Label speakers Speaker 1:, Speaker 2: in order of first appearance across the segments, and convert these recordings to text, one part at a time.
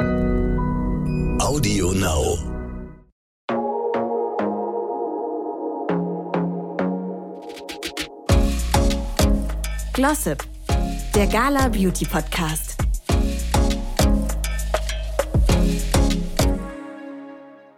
Speaker 1: Audio Now.
Speaker 2: Glossip, der Gala Beauty Podcast.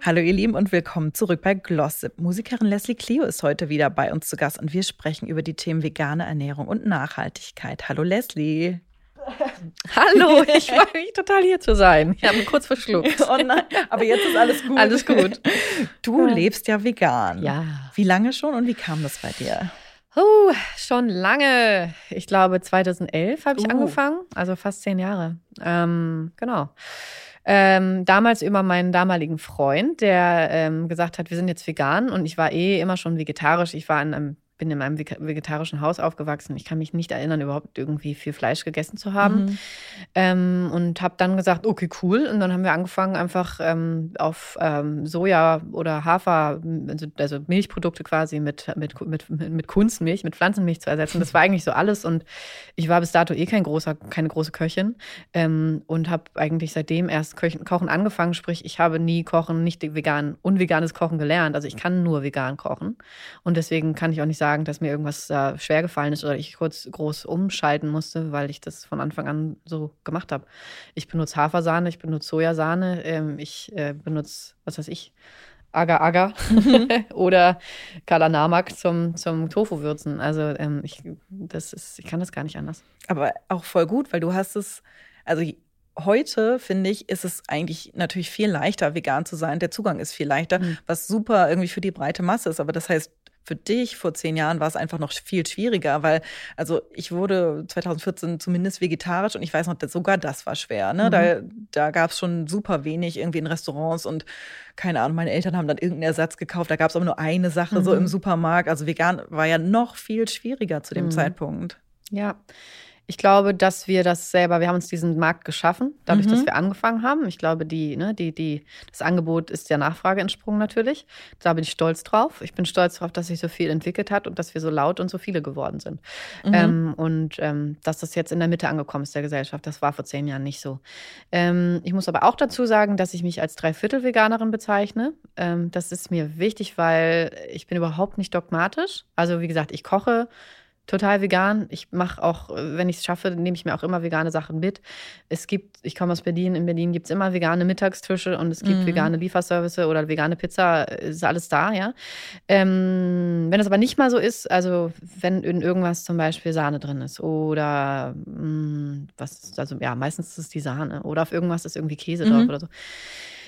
Speaker 3: Hallo ihr Lieben und willkommen zurück bei Glossip. Musikerin Leslie Clio ist heute wieder bei uns zu Gast und wir sprechen über die Themen vegane Ernährung und Nachhaltigkeit. Hallo Leslie.
Speaker 4: Hallo, ich freue mich total hier zu sein. Ich habe mich kurz verschluckt.
Speaker 3: Oh nein, aber jetzt ist alles gut.
Speaker 4: Alles gut.
Speaker 3: Du lebst ja vegan.
Speaker 4: Ja.
Speaker 3: Wie lange schon und wie kam das bei dir?
Speaker 4: Uh, schon lange. Ich glaube, 2011 habe ich
Speaker 3: Uh.
Speaker 4: angefangen, also fast zehn Jahre. Ähm, genau. Ähm, damals über meinen damaligen Freund, der ähm, gesagt hat, wir sind jetzt vegan und ich war eh immer schon vegetarisch. Ich war in einem, bin in einem vege- vegetarischen Haus aufgewachsen. Ich kann mich nicht erinnern, überhaupt irgendwie viel Fleisch gegessen zu haben.
Speaker 3: Mhm.
Speaker 4: Ähm, und habe dann gesagt, okay, cool. Und dann haben wir angefangen, einfach ähm, auf ähm, Soja oder Hafer, also, also Milchprodukte quasi mit, mit, mit, mit Kunstmilch, mit Pflanzenmilch zu ersetzen. Das war eigentlich so alles. Und ich war bis dato eh kein großer, keine große Köchin ähm, und habe eigentlich seitdem erst Köchen, Kochen angefangen. Sprich, ich habe nie Kochen, nicht vegan, unveganes Kochen gelernt. Also ich kann nur vegan kochen. Und deswegen kann ich auch nicht sagen, dass mir irgendwas äh, schwer gefallen ist oder ich kurz groß umschalten musste, weil ich das von Anfang an so gemacht habe. Ich benutze Hafersahne, ich benutze Sojasahne, ähm, ich äh, benutze, was weiß ich, Agar-Agar oder Kalanamak zum, zum Tofu-Würzen. Also ähm, ich, das ist, ich kann das gar nicht anders.
Speaker 3: Aber auch voll gut, weil du hast es, also heute finde ich, ist es eigentlich natürlich viel leichter, vegan zu sein. Der Zugang ist viel leichter,
Speaker 4: Mhm.
Speaker 3: was super irgendwie für die breite Masse ist. Aber das heißt, für dich vor zehn Jahren war es einfach noch viel schwieriger, weil, also ich wurde 2014 zumindest vegetarisch und ich weiß noch, dass sogar das war schwer. Ne?
Speaker 4: Mhm.
Speaker 3: Da, da gab es schon super wenig irgendwie in Restaurants und keine Ahnung, meine Eltern haben dann irgendeinen Ersatz gekauft. Da gab es aber nur eine Sache so
Speaker 4: Mhm.
Speaker 3: im Supermarkt. Also vegan war ja noch viel schwieriger zu dem
Speaker 4: Mhm.
Speaker 3: Zeitpunkt.
Speaker 4: Ja. Ich glaube, dass wir das selber, wir haben uns diesen Markt geschaffen, dadurch,
Speaker 3: Mhm.
Speaker 4: dass wir angefangen haben. Ich glaube, die, ne, die, die, das Angebot ist der Nachfrage entsprungen natürlich. Da bin ich stolz drauf. Ich bin stolz drauf, dass sich so viel entwickelt hat und dass wir so laut und so viele geworden sind.
Speaker 3: Mhm.
Speaker 4: Ähm, und ähm, dass das jetzt in der Mitte angekommen ist der Gesellschaft. Das war vor zehn Jahren nicht so. Ähm, ich muss aber auch dazu sagen, dass ich mich als Dreiviertel-Veganerin bezeichne. Ähm, das ist mir wichtig, weil ich bin überhaupt nicht dogmatisch. Also wie gesagt, ich koche total vegan. Ich mache auch, wenn ich es schaffe, nehme ich mir auch immer vegane Sachen mit. Es gibt, ich komme aus Berlin, in Berlin gibt es immer vegane Mittagstische und es gibt
Speaker 3: Mhm.
Speaker 4: vegane Lieferservice oder vegane Pizza, ist alles da, ja. Ähm, wenn es aber nicht mal so ist, also wenn in irgendwas zum Beispiel Sahne drin ist oder mh, was, also ja, meistens ist es die Sahne oder auf irgendwas ist irgendwie Käse
Speaker 3: Mhm.
Speaker 4: drauf oder so.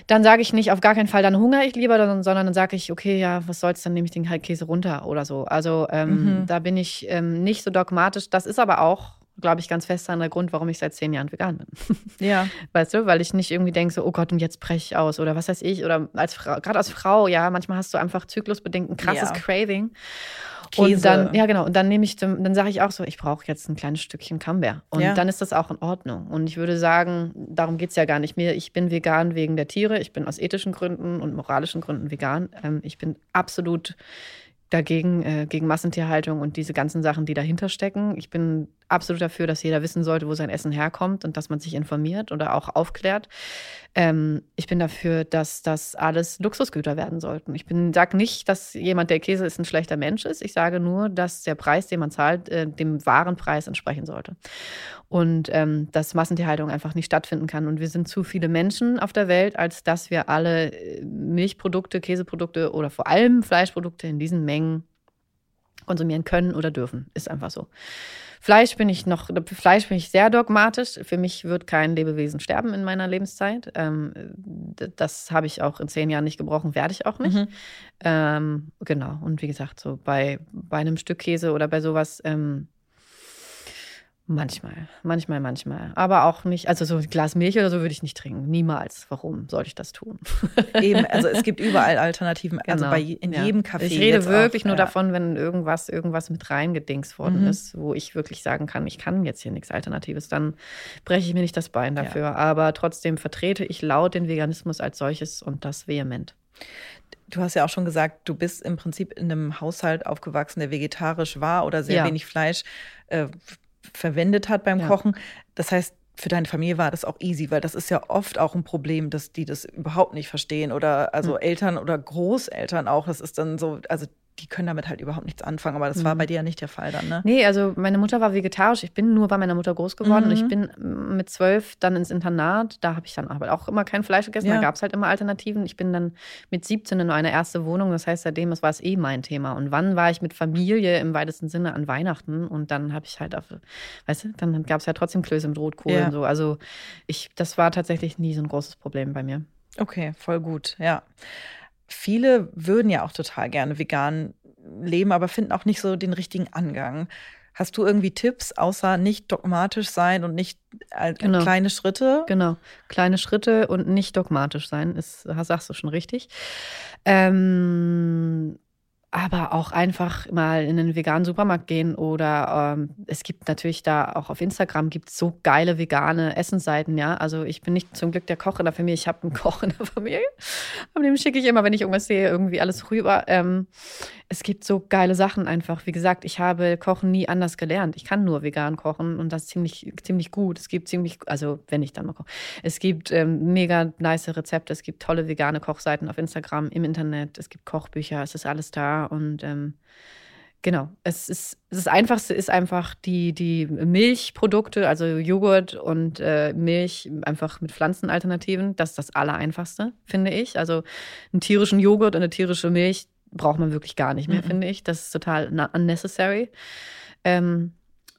Speaker 4: Dann sage ich nicht, auf gar keinen Fall, dann hungere ich lieber, sondern sondern dann sage ich, okay, ja, was soll's, dann nehme ich den halt Käse runter oder so. Also ähm,
Speaker 3: Mhm.
Speaker 4: da bin ich ähm, nicht so dogmatisch. Das ist aber auch, glaube ich, ganz fest der Grund, warum ich seit zehn Jahren vegan bin.
Speaker 3: Ja.
Speaker 4: Weißt du, weil ich nicht irgendwie denke, so, oh Gott, und jetzt breche ich aus oder was weiß ich. Oder als gerade als Frau, ja, manchmal hast du einfach zyklusbedingt ein krasses
Speaker 3: Ja.
Speaker 4: Craving.
Speaker 3: Käse.
Speaker 4: Und dann, ja, genau. Und dann nehme ich, dann sage ich auch so, ich brauche jetzt ein kleines Stückchen Camembert. Und
Speaker 3: Ja.
Speaker 4: dann ist das auch in Ordnung. Und ich würde sagen, darum geht es ja gar nicht mehr. Ich bin vegan wegen der Tiere. Ich bin aus ethischen Gründen und moralischen Gründen vegan. Ähm, ich bin absolut dagegen, äh, gegen Massentierhaltung und diese ganzen Sachen, die dahinter stecken. Ich bin absolut dafür, dass jeder wissen sollte, wo sein Essen herkommt und dass man sich informiert oder auch aufklärt. Ähm, ich bin dafür, dass das alles Luxusgüter werden sollten. Ich sage nicht, dass jemand, der Käse ist, ein schlechter Mensch ist. Ich sage nur, dass der Preis, den man zahlt, äh, dem wahren Preis entsprechen sollte. Und ähm, dass Massentierhaltung einfach nicht stattfinden kann. Und wir sind zu viele Menschen auf der Welt, als dass wir alle äh, Milchprodukte, Käseprodukte oder vor allem Fleischprodukte in diesen Mengen konsumieren können oder dürfen. Ist einfach so. Fleisch bin ich noch, Fleisch bin ich sehr dogmatisch. Für mich wird kein Lebewesen sterben in meiner Lebenszeit. Ähm, das habe ich auch in zehn Jahren nicht gebrochen, werde ich auch nicht.
Speaker 3: Mhm.
Speaker 4: Ähm, genau. Und wie gesagt, so bei, bei einem Stück Käse oder bei sowas, ähm, manchmal, manchmal, manchmal. Aber auch nicht, also so ein Glas Milch oder so würde ich nicht trinken. Niemals. Warum sollte ich das tun?
Speaker 3: Eben, also es gibt überall Alternativen, also
Speaker 4: Genau.
Speaker 3: bei je- in
Speaker 4: Ja.
Speaker 3: jedem Café.
Speaker 4: Ich rede wirklich
Speaker 3: auch,
Speaker 4: nur
Speaker 3: ja.
Speaker 4: davon, wenn irgendwas, irgendwas mit reingedingst worden
Speaker 3: Mhm.
Speaker 4: ist, wo ich wirklich sagen kann, ich kann jetzt hier nichts Alternatives, dann breche ich mir nicht das Bein
Speaker 3: Ja.
Speaker 4: dafür. Aber trotzdem vertrete ich laut den Veganismus als solches und das vehement.
Speaker 3: Du hast ja auch schon gesagt, du bist im Prinzip in einem Haushalt aufgewachsen, der vegetarisch war oder sehr
Speaker 4: Ja.
Speaker 3: wenig Fleisch äh, verwendet hat beim
Speaker 4: Ja.
Speaker 3: Kochen. Das heißt, für deine Familie war das auch easy, weil das ist ja oft auch ein Problem, dass die das überhaupt nicht verstehen oder also mhm. Eltern oder Großeltern auch. Das ist dann so, also die können damit halt überhaupt nichts anfangen. Aber das mhm. war bei dir ja nicht der Fall dann, ne?
Speaker 4: Nee, also meine Mutter war vegetarisch. Ich bin nur bei meiner Mutter groß geworden. Mhm. Und ich bin mit zwölf dann ins Internat. Da habe ich dann aber auch immer kein Fleisch gegessen. Ja. Da gab es halt immer Alternativen. Ich bin dann mit 17 in eine erste Wohnung. Das heißt, seitdem war es eh mein Thema. Und wann war ich mit Familie im weitesten Sinne an Weihnachten? Und dann habe ich halt auf, weißt du, dann gab es ja trotzdem Klöße mit Rotkohl ja. und so. Also ich, das war tatsächlich nie so ein großes Problem bei mir.
Speaker 3: Okay, voll gut, ja. Viele würden ja auch total gerne vegan leben, aber finden auch nicht so den richtigen Angang. Hast du irgendwie Tipps, außer nicht dogmatisch sein und nicht äh, genau. kleine Schritte?
Speaker 4: Genau, kleine Schritte und nicht dogmatisch sein, ist, sagst du schon richtig. Ähm, aber auch einfach mal in einen veganen Supermarkt gehen oder ähm, es gibt natürlich da auch auf Instagram gibt so geile vegane Essensseiten, ja. Also ich bin nicht zum Glück der Koch in der Familie, ich habe einen Koch in der Familie. Aber dem schicke ich immer, wenn ich irgendwas sehe, irgendwie alles rüber. Ähm, es gibt so geile Sachen einfach. Wie gesagt, ich habe Kochen nie anders gelernt. Ich kann nur vegan kochen und das ziemlich, ziemlich gut. Es gibt ziemlich, also wenn ich dann mal koche. Es gibt ähm, mega nice Rezepte, es gibt tolle vegane Kochseiten auf Instagram, im Internet, es gibt Kochbücher, es ist alles da und ähm, Genau, es ist das Einfachste ist einfach die, die Milchprodukte, also Joghurt und äh, Milch einfach mit Pflanzenalternativen. Das ist das Allereinfachste, finde ich. Also einen tierischen Joghurt und eine tierische Milch, braucht man wirklich gar nicht mehr, mhm. finde ich. Das ist total unnecessary. Ähm,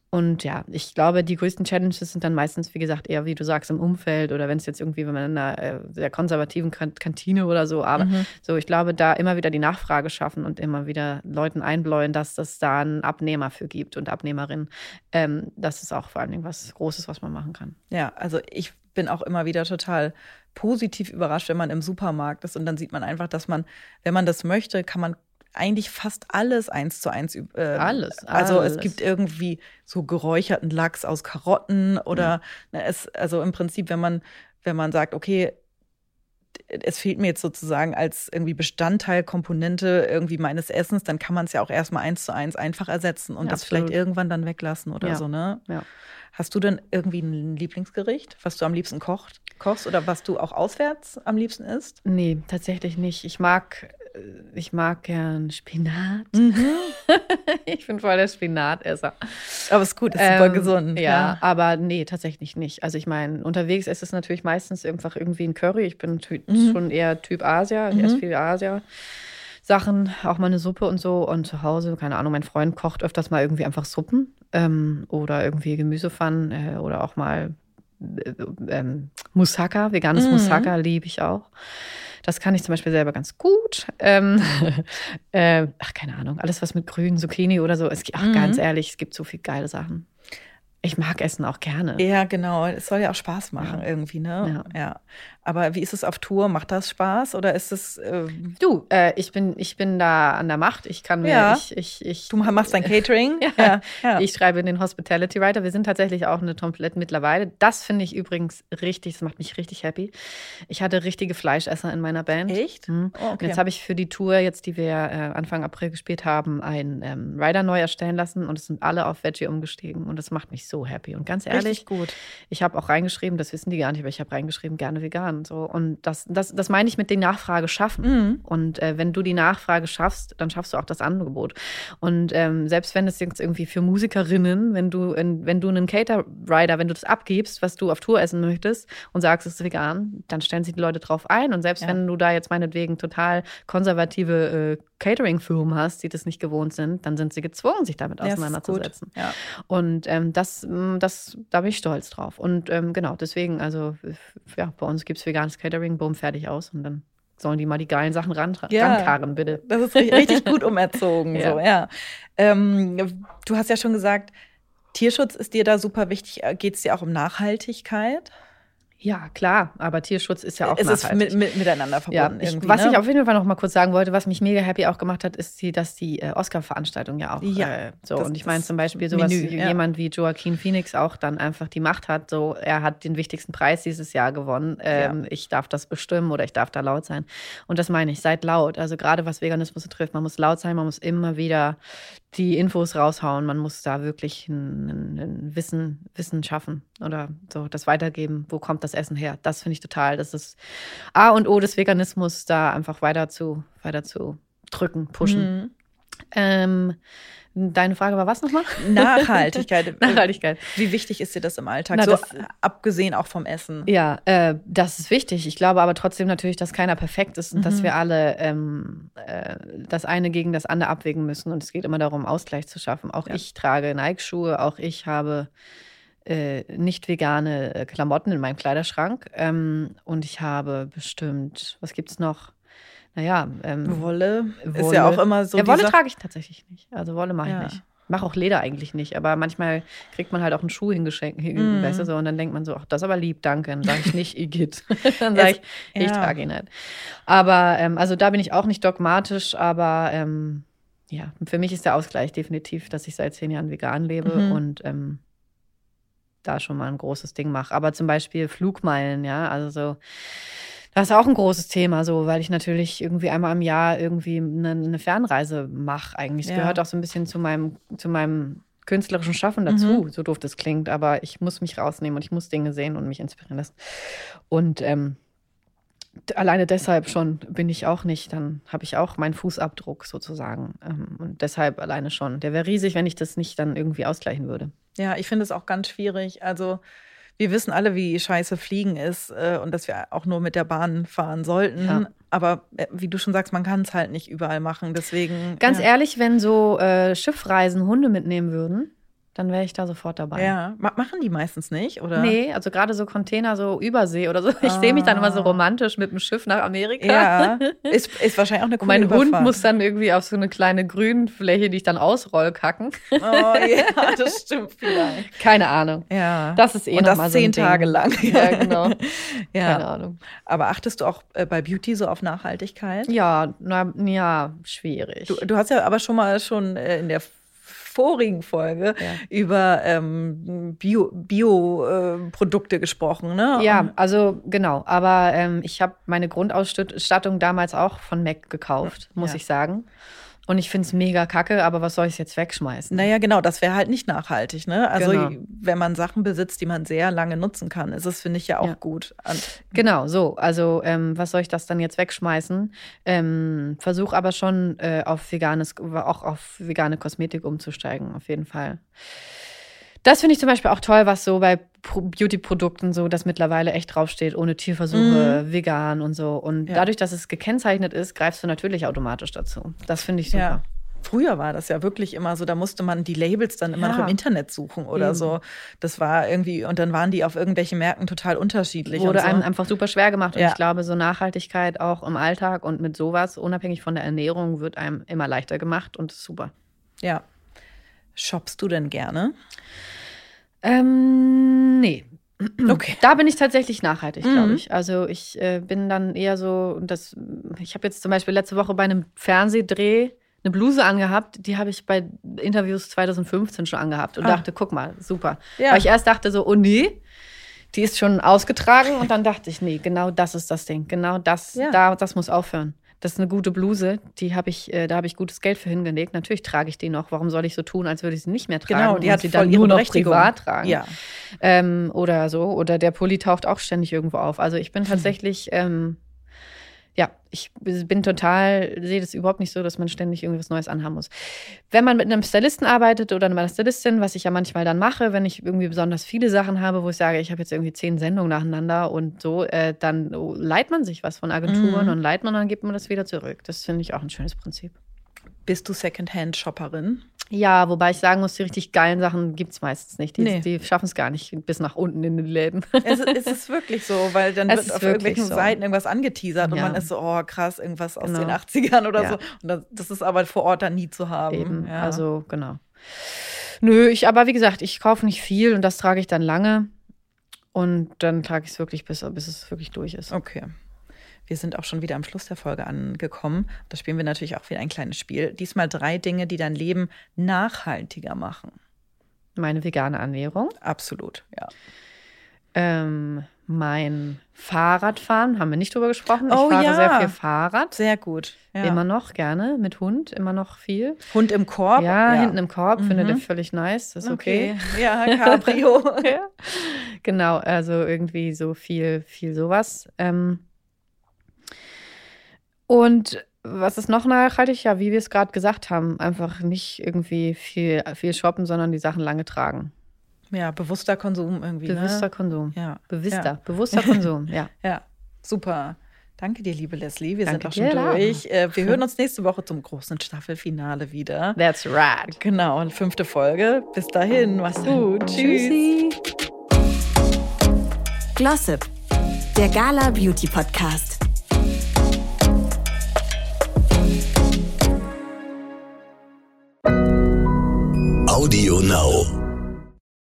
Speaker 4: und ja, ich glaube, die größten Challenges sind dann meistens, wie gesagt, eher, wie du sagst, im Umfeld oder wenn es jetzt irgendwie, wenn man in einer äh, sehr konservativen Kantine oder so, aber mhm. so, ich glaube, da immer wieder die Nachfrage schaffen und immer wieder Leuten einbläuen, dass es da einen Abnehmer für gibt und Abnehmerin. Ähm, das ist auch vor allen Dingen was Großes, was man machen kann.
Speaker 3: Ja, also ich bin auch immer wieder total positiv überrascht, wenn man im Supermarkt ist und dann sieht man einfach, dass man, wenn man das möchte, kann man eigentlich fast alles eins zu eins. Äh,
Speaker 4: alles,
Speaker 3: Also es gibt irgendwie so geräucherten Lachs aus Karotten oder mhm. ne, es, also im Prinzip, wenn man, wenn man sagt, okay, es fehlt mir jetzt sozusagen als irgendwie Bestandteil, Komponente irgendwie meines Essens, dann kann man es ja auch erstmal eins zu eins einfach ersetzen und ja, das absolut. vielleicht irgendwann dann weglassen oder
Speaker 4: ja.
Speaker 3: so, ne?
Speaker 4: Ja.
Speaker 3: Hast du denn irgendwie ein Lieblingsgericht, was du am liebsten kocht, kochst oder was du auch auswärts am liebsten isst?
Speaker 4: Nee, tatsächlich nicht. Ich mag, ich mag gern Spinat. Mhm. ich bin voll der Spinatesser.
Speaker 3: Aber ist gut, ist super ähm, gesund.
Speaker 4: Ja, ja, aber nee, tatsächlich nicht. Also ich meine, unterwegs ist es natürlich meistens einfach irgendwie ein Curry. Ich bin mhm. schon eher Typ Asia. Ich mhm. esse viel Asia. Sachen, auch mal eine Suppe und so. Und zu Hause, keine Ahnung, mein Freund kocht öfters mal irgendwie einfach Suppen ähm, oder irgendwie Gemüsepfannen äh, oder auch mal äh, ähm, Moussaka, veganes mhm. Moussaka liebe ich auch. Das kann ich zum Beispiel selber ganz gut. Ähm, äh, ach, keine Ahnung, alles was mit grünen Zucchini oder so. Es ach, mhm. ganz ehrlich, es gibt so viele geile Sachen. Ich mag Essen auch gerne.
Speaker 3: Ja, genau. Es soll ja auch Spaß machen ja. irgendwie, ne? Ja. ja. Aber wie ist es auf Tour? Macht das Spaß oder ist es?
Speaker 4: Äh du, äh, ich bin ich bin da an der Macht. Ich kann mir ja. ich, ich, ich
Speaker 3: Du machst dein Catering.
Speaker 4: ja. ja. Ich schreibe den Hospitality Writer. Wir sind tatsächlich auch eine Tomplette mittlerweile. Das finde ich übrigens richtig. Das macht mich richtig happy. Ich hatte richtige Fleischesser in meiner Band.
Speaker 3: Echt?
Speaker 4: Mhm. Oh, okay. jetzt habe ich für die Tour jetzt, die wir äh, Anfang April gespielt haben, einen ähm, Rider neu erstellen lassen und es sind alle auf Veggie umgestiegen und das macht mich so happy. Und ganz ehrlich,
Speaker 3: richtig gut.
Speaker 4: Ich habe auch reingeschrieben, das wissen die gar nicht, aber ich habe reingeschrieben gerne vegan und so. Und das, das, das meine ich mit der Nachfrage schaffen. Mhm. Und äh, wenn du die Nachfrage schaffst, dann schaffst du auch das Angebot. Und ähm, selbst wenn es jetzt irgendwie für Musikerinnen, wenn du, in, wenn du einen Cater-Rider, wenn du das abgibst, was du auf Tour essen möchtest und sagst, es ist vegan, dann stellen sich die Leute drauf ein. Und selbst ja. wenn du da jetzt meinetwegen total konservative äh, Catering-Firmen hast, die das nicht gewohnt sind, dann sind sie gezwungen, sich damit auseinanderzusetzen.
Speaker 3: Ja.
Speaker 4: Und ähm, das, das, da bin ich stolz drauf. Und ähm, genau, deswegen, also ja, bei uns gibt es veganes Catering, boom, fertig aus und dann sollen die mal die geilen Sachen ran, ja, rankarren, bitte.
Speaker 3: Das ist richtig gut umerzogen, ja. so, ja. Ähm, du hast ja schon gesagt, Tierschutz ist dir da super wichtig. Geht es dir auch um Nachhaltigkeit?
Speaker 4: Ja, klar, aber Tierschutz ist ja auch
Speaker 3: Es ist mit, mit, miteinander verbunden.
Speaker 4: Ja, ich, was ne? ich auf jeden Fall noch mal kurz sagen wollte, was mich mega happy auch gemacht hat, ist, die, dass die äh, Oscar-Veranstaltung ja auch
Speaker 3: ja,
Speaker 4: äh, so. Und ich meine zum Beispiel sowas Menü, ja. jemand wie Joaquin Phoenix auch dann einfach die Macht hat. So, er hat den wichtigsten Preis dieses Jahr gewonnen. Ähm, ja. Ich darf das bestimmen oder ich darf da laut sein. Und das meine ich, seid laut. Also gerade was Veganismus betrifft, man muss laut sein, man muss immer wieder die Infos raushauen. Man muss da wirklich ein, ein, Wissen, Wissen schaffen oder so das weitergeben. Wo kommt das Essen her? Das finde ich total. Das ist A und O des Veganismus, da einfach weiter zu, weiter zu drücken, pushen. Mhm. Ähm, Deine Frage war was nochmal?
Speaker 3: Nachhaltigkeit.
Speaker 4: Nachhaltigkeit.
Speaker 3: Wie wichtig ist dir das im Alltag? Na, so, das, abgesehen auch vom Essen.
Speaker 4: Ja, äh, das ist wichtig. Ich glaube aber trotzdem natürlich, dass keiner perfekt ist und mhm. dass wir alle ähm, äh, das eine gegen das andere abwägen müssen. Und es geht immer darum, Ausgleich zu schaffen. Auch ja. ich trage Nike-Schuhe, auch ich habe äh, nicht vegane äh, Klamotten in meinem Kleiderschrank. Ähm, und ich habe bestimmt, was gibt es noch? Naja,
Speaker 3: ähm, Wolle, Wolle ist ja auch immer so.
Speaker 4: Ja, Wolle trage ich tatsächlich nicht. Also Wolle mache ja. ich nicht. Mache auch Leder eigentlich nicht, aber manchmal kriegt man halt auch einen Schuh hingeschenkt, mm. weißt du so, und dann denkt man so, ach, das ist aber lieb, danke. Dann sage ich nicht, Igitt. dann sage ich, ich ja. trage ihn nicht. Aber, ähm, also da bin ich auch nicht dogmatisch, aber ähm, ja, für mich ist der Ausgleich definitiv, dass ich seit zehn Jahren vegan lebe mhm. und ähm, da schon mal ein großes Ding mache. Aber zum Beispiel Flugmeilen, ja, also so das ist auch ein großes Thema, so, weil ich natürlich irgendwie einmal im Jahr irgendwie eine, eine Fernreise mache. Eigentlich. Es ja. gehört auch so ein bisschen zu meinem, zu meinem künstlerischen Schaffen dazu, mhm. so doof das klingt. Aber ich muss mich rausnehmen und ich muss Dinge sehen und mich inspirieren lassen. Und ähm, alleine deshalb schon bin ich auch nicht, dann habe ich auch meinen Fußabdruck sozusagen. Ähm, und deshalb alleine schon. Der wäre riesig, wenn ich das nicht dann irgendwie ausgleichen würde.
Speaker 3: Ja, ich finde es auch ganz schwierig. Also wir wissen alle, wie scheiße Fliegen ist äh, und dass wir auch nur mit der Bahn fahren sollten. Ja. Aber äh, wie du schon sagst, man kann es halt nicht überall machen. Deswegen.
Speaker 4: Ganz ja. ehrlich, wenn so äh, Schiffreisen Hunde mitnehmen würden, dann wäre ich da sofort dabei.
Speaker 3: Ja, machen die meistens nicht, oder?
Speaker 4: Nee, also gerade so Container, so Übersee oder so. Ich ah. sehe mich dann immer so ah. romantisch mit dem Schiff nach Amerika.
Speaker 3: Ja, ist, ist wahrscheinlich auch eine
Speaker 4: coole Mein Überfahrt. Hund muss dann irgendwie auf so eine kleine Grünfläche, die ich dann ausroll, kacken.
Speaker 3: Oh ja, das stimmt vielleicht.
Speaker 4: Keine Ahnung.
Speaker 3: Ja.
Speaker 4: Das ist eh Und das
Speaker 3: zehn so Tage lang.
Speaker 4: Ja, genau.
Speaker 3: ja. Keine Ahnung. Aber achtest du auch äh, bei Beauty so auf Nachhaltigkeit?
Speaker 4: Ja, na, ja, schwierig.
Speaker 3: Du, du hast ja aber schon mal schon äh, in der vorigen Folge ja. über ähm, Bio-Produkte Bio, äh, gesprochen. Ne?
Speaker 4: Ja, also genau. Aber ähm, ich habe meine Grundausstattung damals auch von Mac gekauft, muss ja. ich sagen. Und ich finde es mega kacke, aber was soll ich jetzt wegschmeißen?
Speaker 3: Naja, genau, das wäre halt nicht nachhaltig. Ne? Also, genau. wenn man Sachen besitzt, die man sehr lange nutzen kann, ist es, finde ich, ja auch ja. gut.
Speaker 4: genau, so. Also, ähm, was soll ich das dann jetzt wegschmeißen? Ähm, Versuch aber schon äh, auf veganes, auch auf vegane Kosmetik umzusteigen, auf jeden Fall. Das finde ich zum Beispiel auch toll, was so bei Beauty-Produkten so, dass mittlerweile echt draufsteht, ohne Tierversuche, mhm. vegan und so. Und ja. dadurch, dass es gekennzeichnet ist, greifst du natürlich automatisch dazu. Das finde ich super. Ja.
Speaker 3: Früher war das ja wirklich immer so, da musste man die Labels dann immer ja. noch im Internet suchen oder Eben. so. Das war irgendwie, und dann waren die auf irgendwelchen Märkten total unterschiedlich.
Speaker 4: Wurde
Speaker 3: so.
Speaker 4: einem einfach super schwer gemacht. Und ich glaube, so Nachhaltigkeit auch im Alltag und mit sowas, unabhängig von der Ernährung, wird einem immer leichter gemacht und ist super.
Speaker 3: Ja. Shoppst du denn gerne?
Speaker 4: Ähm, nee. Okay. Da bin ich tatsächlich nachhaltig, glaube mhm. ich. Also ich äh, bin dann eher so, das, ich habe jetzt zum Beispiel letzte Woche bei einem Fernsehdreh eine Bluse angehabt, die habe ich bei Interviews 2015 schon angehabt und ah. dachte, guck mal, super. Ja. Weil ich erst dachte so, oh nee, die ist schon ausgetragen und dann dachte ich, nee, genau das ist das Ding. Genau das, ja. da, das muss aufhören. Das ist eine gute Bluse, die habe ich, äh, da habe ich gutes Geld für hingelegt. Natürlich trage ich die noch. Warum soll ich so tun, als würde ich sie nicht mehr tragen?
Speaker 3: Genau, die hat sie dann nur noch privat tragen.
Speaker 4: Ja. Ähm, oder so. Oder der Pulli taucht auch ständig irgendwo auf. Also ich bin tatsächlich ähm, ja, ich bin total, sehe das überhaupt nicht so, dass man ständig irgendwas Neues anhaben muss. Wenn man mit einem Stylisten arbeitet oder einer Stylistin, was ich ja manchmal dann mache, wenn ich irgendwie besonders viele Sachen habe, wo ich sage, ich habe jetzt irgendwie zehn Sendungen nacheinander und so, äh, dann leiht man sich was von Agenturen mhm. und leiht man und dann gibt man das wieder zurück. Das finde ich auch ein schönes Prinzip.
Speaker 3: Bist du Secondhand-Shopperin?
Speaker 4: Ja, wobei ich sagen muss, die richtig geilen Sachen gibt es meistens nicht. Die, nee. die schaffen es gar nicht bis nach unten in den Läden.
Speaker 3: Es, es ist wirklich so, weil dann es wird auf irgendwelchen so. Seiten irgendwas angeteasert ja. und man ist so, oh krass, irgendwas aus genau. den 80ern oder ja. so. Und das ist aber vor Ort dann nie zu haben.
Speaker 4: Eben, ja. also genau. Nö, ich, aber wie gesagt, ich kaufe nicht viel und das trage ich dann lange. Und dann trage ich es wirklich, bis, bis es wirklich durch ist.
Speaker 3: Okay. Wir sind auch schon wieder am Schluss der Folge angekommen. Da spielen wir natürlich auch wieder ein kleines Spiel. Diesmal drei Dinge, die dein Leben nachhaltiger machen.
Speaker 4: Meine vegane Ernährung.
Speaker 3: Absolut, ja.
Speaker 4: Ähm, Mein Fahrradfahren, haben wir nicht drüber gesprochen. Ich
Speaker 3: Oh
Speaker 4: fahre
Speaker 3: ja.
Speaker 4: sehr viel Fahrrad.
Speaker 3: Sehr gut. Ja.
Speaker 4: Immer noch gerne, mit Hund, immer noch viel.
Speaker 3: Hund im Korb.
Speaker 4: Ja, hinten im Korb,
Speaker 3: Mhm.
Speaker 4: findet er völlig nice, ist okay.
Speaker 3: Ja, Cabrio.
Speaker 4: ja. Genau, also irgendwie so viel, viel sowas. Ähm und was ist noch nachhaltig? Ja, wie wir es gerade gesagt haben, einfach nicht irgendwie viel, viel shoppen, sondern die Sachen lange tragen.
Speaker 3: ja, bewusster Konsum irgendwie.
Speaker 4: Bewusster
Speaker 3: Ne?
Speaker 4: Konsum.
Speaker 3: Ja.
Speaker 4: Bewusster,
Speaker 3: Ja.
Speaker 4: bewusster Konsum, ja.
Speaker 3: ja, super. Danke dir, liebe Leslie. Wir
Speaker 4: Danke
Speaker 3: sind auch schon
Speaker 4: dir,
Speaker 3: durch. Äh, Wir hören uns nächste Woche zum großen Staffelfinale wieder.
Speaker 4: That's right.
Speaker 3: Genau, fünfte Folge. Bis dahin, mach's gut. Tschüss.
Speaker 4: Tschüssi.
Speaker 2: Glossip, der Gala Beauty Podcast.
Speaker 1: Now.